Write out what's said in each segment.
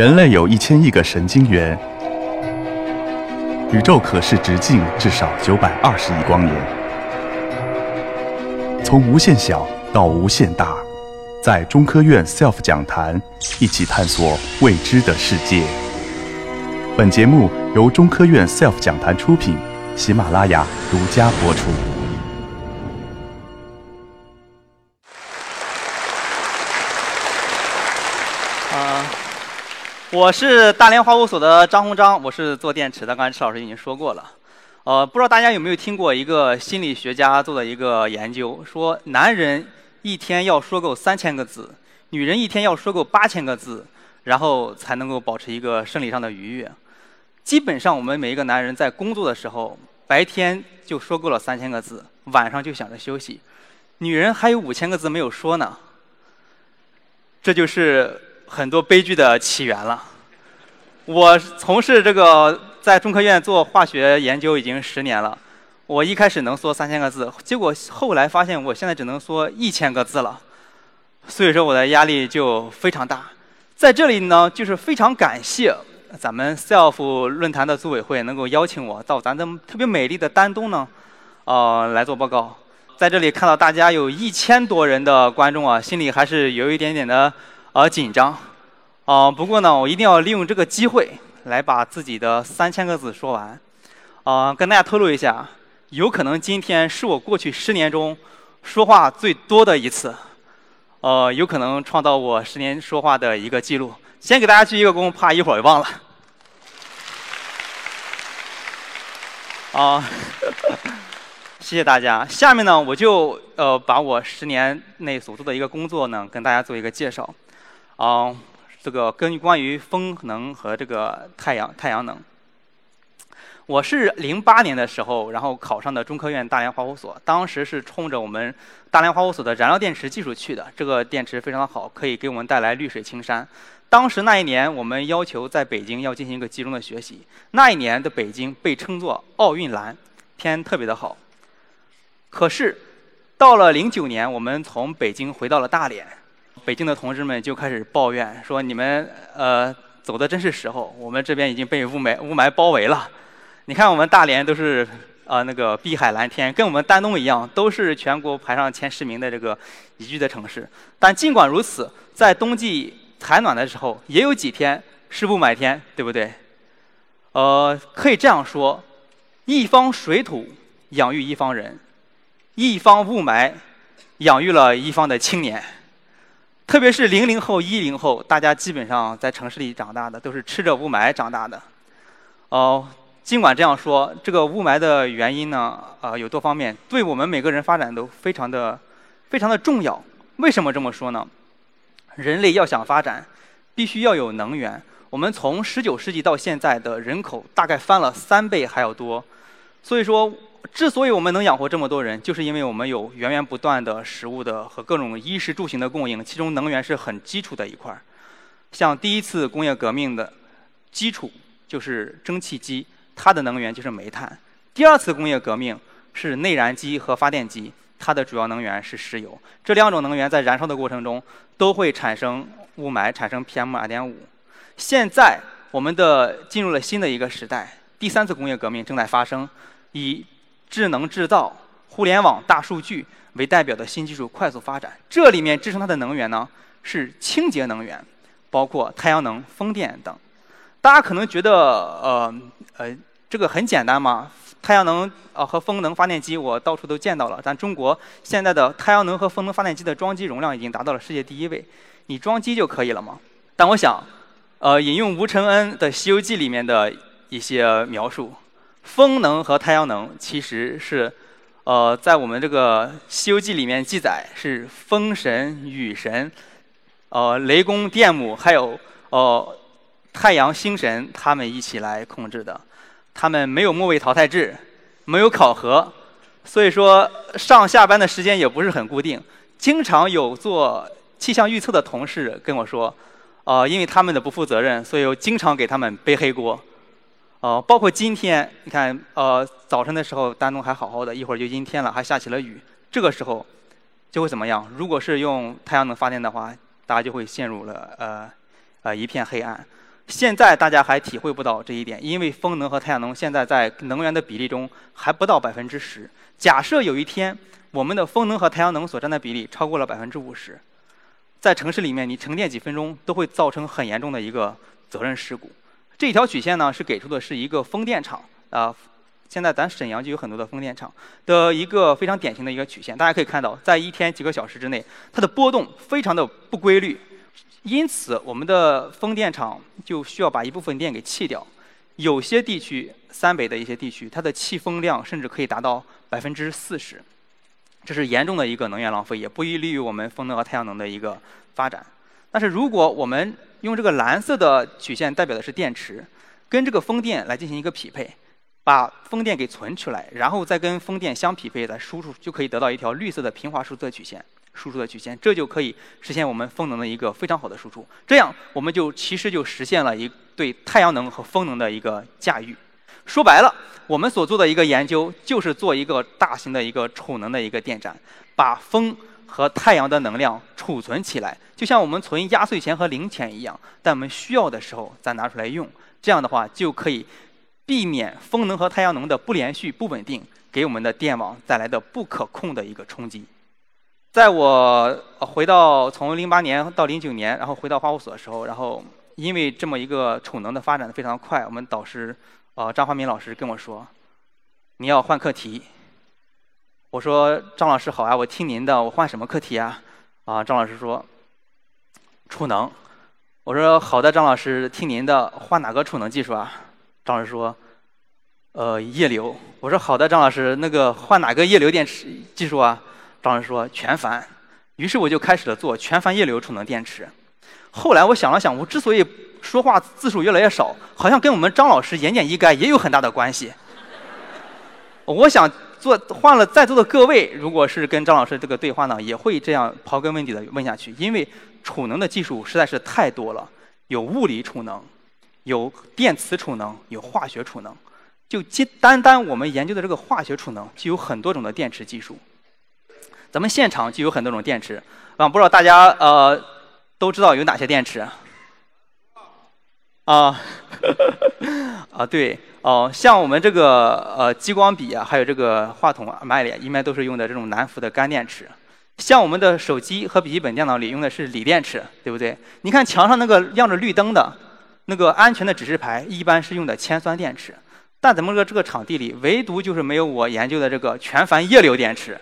人类有一千亿个神经元，宇宙可视直径至少九百二十亿光年。从无限小到无限大，在中科院 SELF 讲坛一起探索未知的世界。本节目由中科院 SELF 讲坛出品，喜马拉雅独家播出。我是大连化物所的张鸿章，我是做电池的。刚才池老师已经说过了。呃，不知道大家有没有听过一个心理学家做的一个研究，说男人一天要说够三千个字，女人一天要说够八千个字，然后才能够保持一个生理上的愉悦。基本上，我们每一个男人在工作的时候，白天就说够了三千个字，晚上就想着休息。女人还有五千个字没有说呢。这就是很多悲剧的起源了。我从事这个在中科院做化学研究已经十年了，我一开始能说三千个字，结果后来发现我现在只能说一千个字了，所以说我的压力就非常大。在这里呢，就是非常感谢咱们 SELF 论坛的组委会能够邀请我到咱的特别美丽的丹东呢，呃来做报告。在这里看到大家有一千多人的观众啊，心里还是有一点点的而紧张，啊，不过呢，我一定要利用这个机会来把自己的三千个字说完，啊，跟大家透露一下，有可能今天是我过去十年中说话最多的一次，呃，有可能创造我十年说话的一个记录。先给大家鞠一个躬，怕一会儿忘了。啊。谢谢大家。下面呢，我就呃把我十年内所做的一个工作呢，跟大家做一个介绍。啊，这个跟关于风能和这个太阳太阳能。我是零八年的时候，然后考上的中科院大连化物所，当时是冲着我们大连化物所的燃料电池技术去的。这个电池非常的好，可以给我们带来绿水青山。当时那一年，我们要求在北京要进行一个集中的学习。那一年的北京被称作奥运蓝，天特别的好。可是，到了零九年，我们从北京回到了大连，北京的同志们就开始抱怨说：“你们呃走的真是时候，我们这边已经被雾霾雾霾包围了。你看我们大连都是啊那个碧海蓝天，跟我们丹东一样，都是全国排上前十名的这个宜居的城市。但尽管如此，在冬季采暖的时候，也有几天是雾霾天，对不对？呃，可以这样说：一方水土养育一方人。”一方雾霾养育了一方的青年，特别是零零后、一零后，大家基本上在城市里长大的，都是吃着雾霾长大的。哦，尽管这样说，这个雾霾的原因呢，呃，有多方面，对我们每个人发展都非常的、非常的重要。为什么这么说呢？人类要想发展，必须要有能源。我们从十九世纪到现在的人口大概翻了三倍还要多，所以说。之所以我们能养活这么多人，就是因为我们有源源不断的食物的和各种衣食住行的供应，其中能源是很基础的一块儿。像第一次工业革命的基础就是蒸汽机，它的能源就是煤炭；第二次工业革命是内燃机和发电机，它的主要能源是石油。这两种能源在燃烧的过程中都会产生雾霾，产生 PM 二点五。现在我们的进入了新的一个时代，第三次工业革命正在发生，以智能制造、互联网、大数据为代表的新技术快速发展，这里面支撑它的能源呢是清洁能源，包括太阳能、风电等。大家可能觉得，呃呃，这个很简单嘛？太阳能啊和风能发电机我到处都见到了。咱中国现在的太阳能和风能发电机的装机容量已经达到了世界第一位，你装机就可以了吗？但我想，呃，引用吴承恩的《西游记》里面的一些描述。风能和太阳能其实是，呃，在我们这个《西游记》里面记载是风神、雨神、呃雷公、电母，还有呃太阳星神他们一起来控制的。他们没有末位淘汰制，没有考核，所以说上下班的时间也不是很固定。经常有做气象预测的同事跟我说，呃，因为他们的不负责任，所以我经常给他们背黑锅。呃，包括今天，你看，呃，早晨的时候丹东还好好的，一会儿就阴天了，还下起了雨。这个时候就会怎么样？如果是用太阳能发电的话，大家就会陷入了呃呃一片黑暗。现在大家还体会不到这一点，因为风能和太阳能现在在能源的比例中还不到百分之十。假设有一天我们的风能和太阳能所占的比例超过了百分之五十，在城市里面你停电几分钟都会造成很严重的一个责任事故。这条曲线呢是给出的是一个风电场啊，现在咱沈阳就有很多的风电场的一个非常典型的一个曲线。大家可以看到，在一天几个小时之内，它的波动非常的不规律。因此，我们的风电场就需要把一部分电给弃掉。有些地区，三北的一些地区，它的弃风量甚至可以达到百分之四十，这是严重的一个能源浪费，也不利于我们风能和太阳能的一个发展。但是，如果我们用这个蓝色的曲线代表的是电池，跟这个风电来进行一个匹配，把风电给存出来，然后再跟风电相匹配的输出，就可以得到一条绿色的平滑数字曲线。输出的曲线，这就可以实现我们风能的一个非常好的输出。这样，我们就其实就实现了一对太阳能和风能的一个驾驭。说白了，我们所做的一个研究，就是做一个大型的一个储能的一个电站，把风和太阳的能量储存起来，就像我们存压岁钱和零钱一样，在我们需要的时候再拿出来用。这样的话，就可以避免风能和太阳能的不连续、不稳定，给我们的电网带来的不可控的一个冲击。在我回到从零八年到零九年，然后回到花务所的时候，然后因为这么一个储能的发展的非常快，我们导师啊张华民老师跟我说，你要换课题。我说张老师好啊，我听您的，我换什么课题啊？啊张老师说储能。我说好的，张老师听您的，换哪个储能技术啊？张老师说呃液流。我说好的，张老师那个换哪个液流电池技术啊？张老师说全钒，于是我就开始了做全钒液流储能电池。后来我想了想，我之所以说话字数越来越少，好像跟我们张老师言简意赅也有很大的关系。我想做换了在座的各位，如果是跟张老师这个对话呢，也会这样刨根问底的问下去。因为储能的技术实在是太多了，有物理储能，有电磁储能，有化学储能。就单单我们研究的这个化学储能，就有很多种的电池技术。咱们现场就有很多种电池，啊，不知道大家呃都知道有哪些电池？啊，啊对，哦，像我们这个呃激光笔啊，还有这个话筒啊、麦里，一般都是用的这种南孚的干电池。像我们的手机和笔记本电脑里用的是锂电池，对不对？你看墙上那个亮着绿灯的，那个安全的指示牌，一般是用的铅酸电池。但咱们这这个场地里，唯独就是没有我研究的这个全钒液流电池。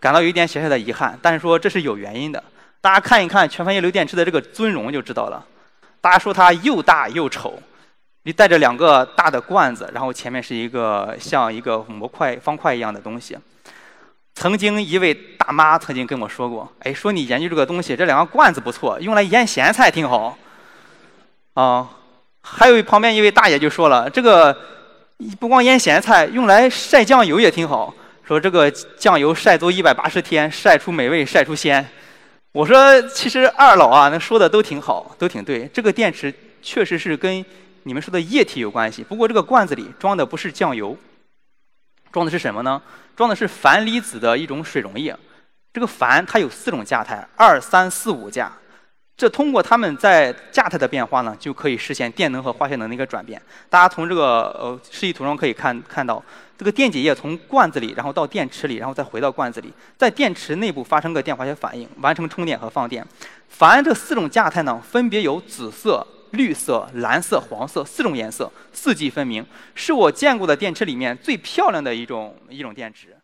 感到有一点小小的遗憾，但是说这是有原因的。大家看一看全钒液流电池的这个尊容就知道了。大家说它又大又丑，你带着两个大的罐子，然后前面是一个像一个模块方块一样的东西。曾经一位大妈曾经跟我说过，哎，说你研究这个东西，这两个罐子不错，用来腌咸菜挺好。啊，还有旁边一位大爷就说了，这个不光腌咸菜，用来晒酱油也挺好。说这个酱油晒足一百八十天，晒出美味，晒出鲜。我说，其实二老啊，那说的都挺好，都挺对。这个电池确实是跟你们说的液体有关系。不过这个罐子里装的不是酱油，装的是什么呢？装的是钒离子的一种水溶液。这个钒它有四种价态，二、三、四、五价。这通过它们在价态的变化呢，就可以实现电能和化学能的一个转变。大家从这个呃示意图中可以看看到，这个电解液从罐子里，然后到电池里，然后再回到罐子里，在电池内部发生个电化学反应，完成充电和放电。钒这四种价态呢，分别有紫色、绿色、蓝色、黄色四种颜色，四季分明，是我见过的电池里面最漂亮的一种一种电池。